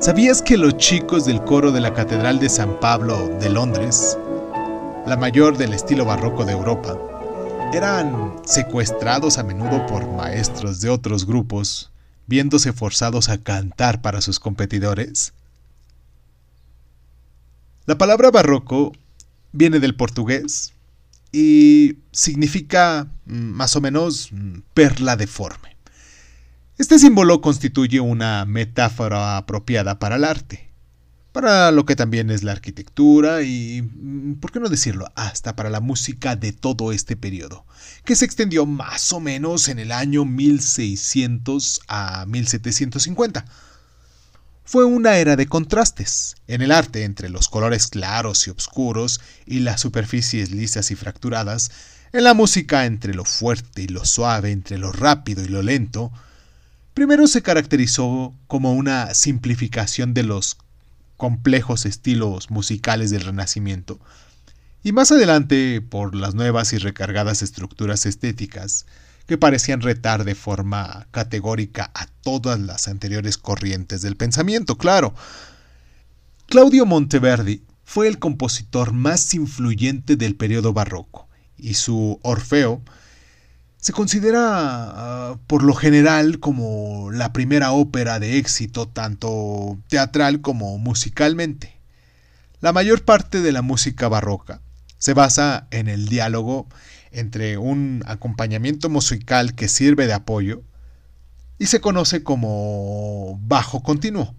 ¿Sabías que los chicos del coro de la Catedral de San Pablo de Londres, la mayor del estilo barroco de Europa, eran secuestrados a menudo por maestros de otros grupos, viéndose forzados a cantar para sus competidores? La palabra barroco viene del portugués y significa mm, más o menos mm, perla deforme. Este símbolo constituye una metáfora apropiada para el arte, para lo que también es la arquitectura y, mm, ¿por qué no decirlo?, hasta para la música de todo este periodo, que se extendió más o menos en el año 1600 a 1750. Fue una era de contrastes en el arte entre los colores claros y oscuros y las superficies lisas y fracturadas, en la música entre lo fuerte y lo suave, entre lo rápido y lo lento, Primero se caracterizó como una simplificación de los complejos estilos musicales del Renacimiento, y más adelante por las nuevas y recargadas estructuras estéticas que parecían retar de forma categórica a todas las anteriores corrientes del pensamiento, claro. Claudio Monteverdi fue el compositor más influyente del periodo barroco, y su Orfeo se considera ah, por lo general como la primera ópera de éxito tanto teatral como musicalmente. La mayor parte de la música barroca se basa en el diálogo entre un acompañamiento musical que sirve de apoyo y se conoce como bajo continuo,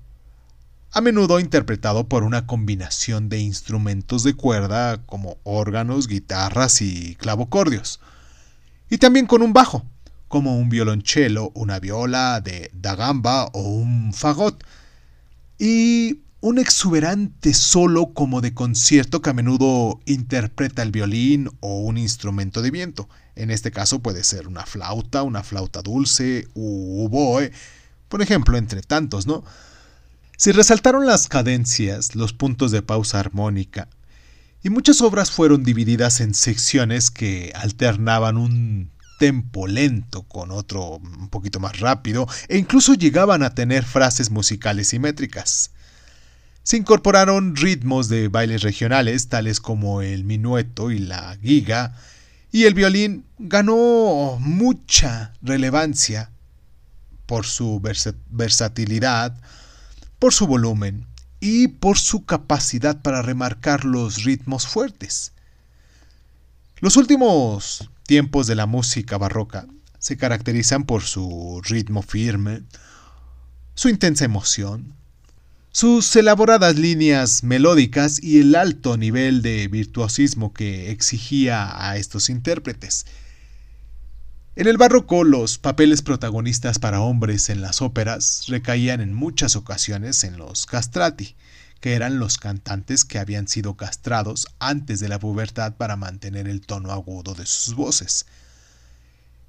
a menudo interpretado por una combinación de instrumentos de cuerda como órganos, guitarras y clavocordios y también con un bajo, como un violonchelo, una viola de da gamba o un fagot, y un exuberante solo como de concierto que a menudo interpreta el violín o un instrumento de viento. En este caso puede ser una flauta, una flauta dulce u oboe, por ejemplo, entre tantos, ¿no? Se resaltaron las cadencias, los puntos de pausa armónica, y muchas obras fueron divididas en secciones que alternaban un tempo lento con otro un poquito más rápido e incluso llegaban a tener frases musicales simétricas. Se incorporaron ritmos de bailes regionales tales como el minueto y la giga, y el violín ganó mucha relevancia por su versatilidad, por su volumen, y por su capacidad para remarcar los ritmos fuertes. Los últimos tiempos de la música barroca se caracterizan por su ritmo firme, su intensa emoción, sus elaboradas líneas melódicas y el alto nivel de virtuosismo que exigía a estos intérpretes. En el barroco los papeles protagonistas para hombres en las óperas recaían en muchas ocasiones en los castrati, que eran los cantantes que habían sido castrados antes de la pubertad para mantener el tono agudo de sus voces.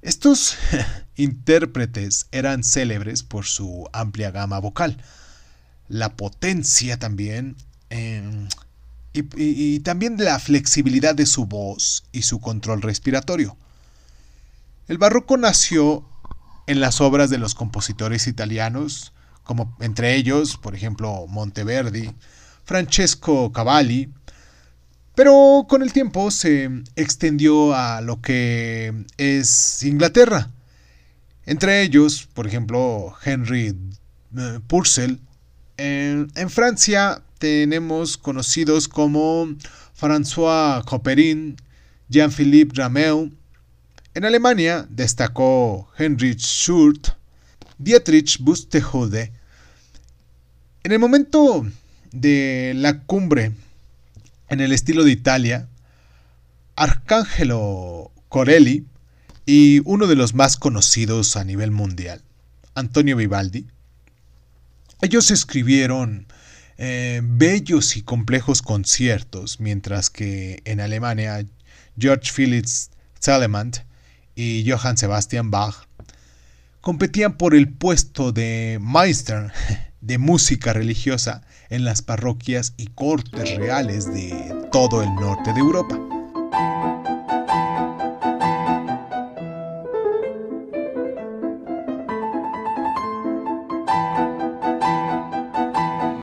Estos intérpretes eran célebres por su amplia gama vocal, la potencia también, em, y, y también la flexibilidad de su voz y su control respiratorio. El barroco nació en las obras de los compositores italianos, como entre ellos, por ejemplo, Monteverdi, Francesco Cavalli, pero con el tiempo se extendió a lo que es Inglaterra. Entre ellos, por ejemplo, Henry eh, Purcell. En, Francia tenemos conocidos como François Couperin, Jean-Philippe Rameau, en Alemania destacó Heinrich Schurth, Dietrich Buxtehude. En el momento de la cumbre, en el estilo de Italia, Arcangelo Corelli y uno de los más conocidos a nivel mundial, Antonio Vivaldi, ellos escribieron eh, bellos y complejos conciertos, mientras que en Alemania George Philips Telemann y Johann Sebastian Bach competían por el puesto de Meister de música religiosa en las parroquias y cortes reales de todo el norte de Europa.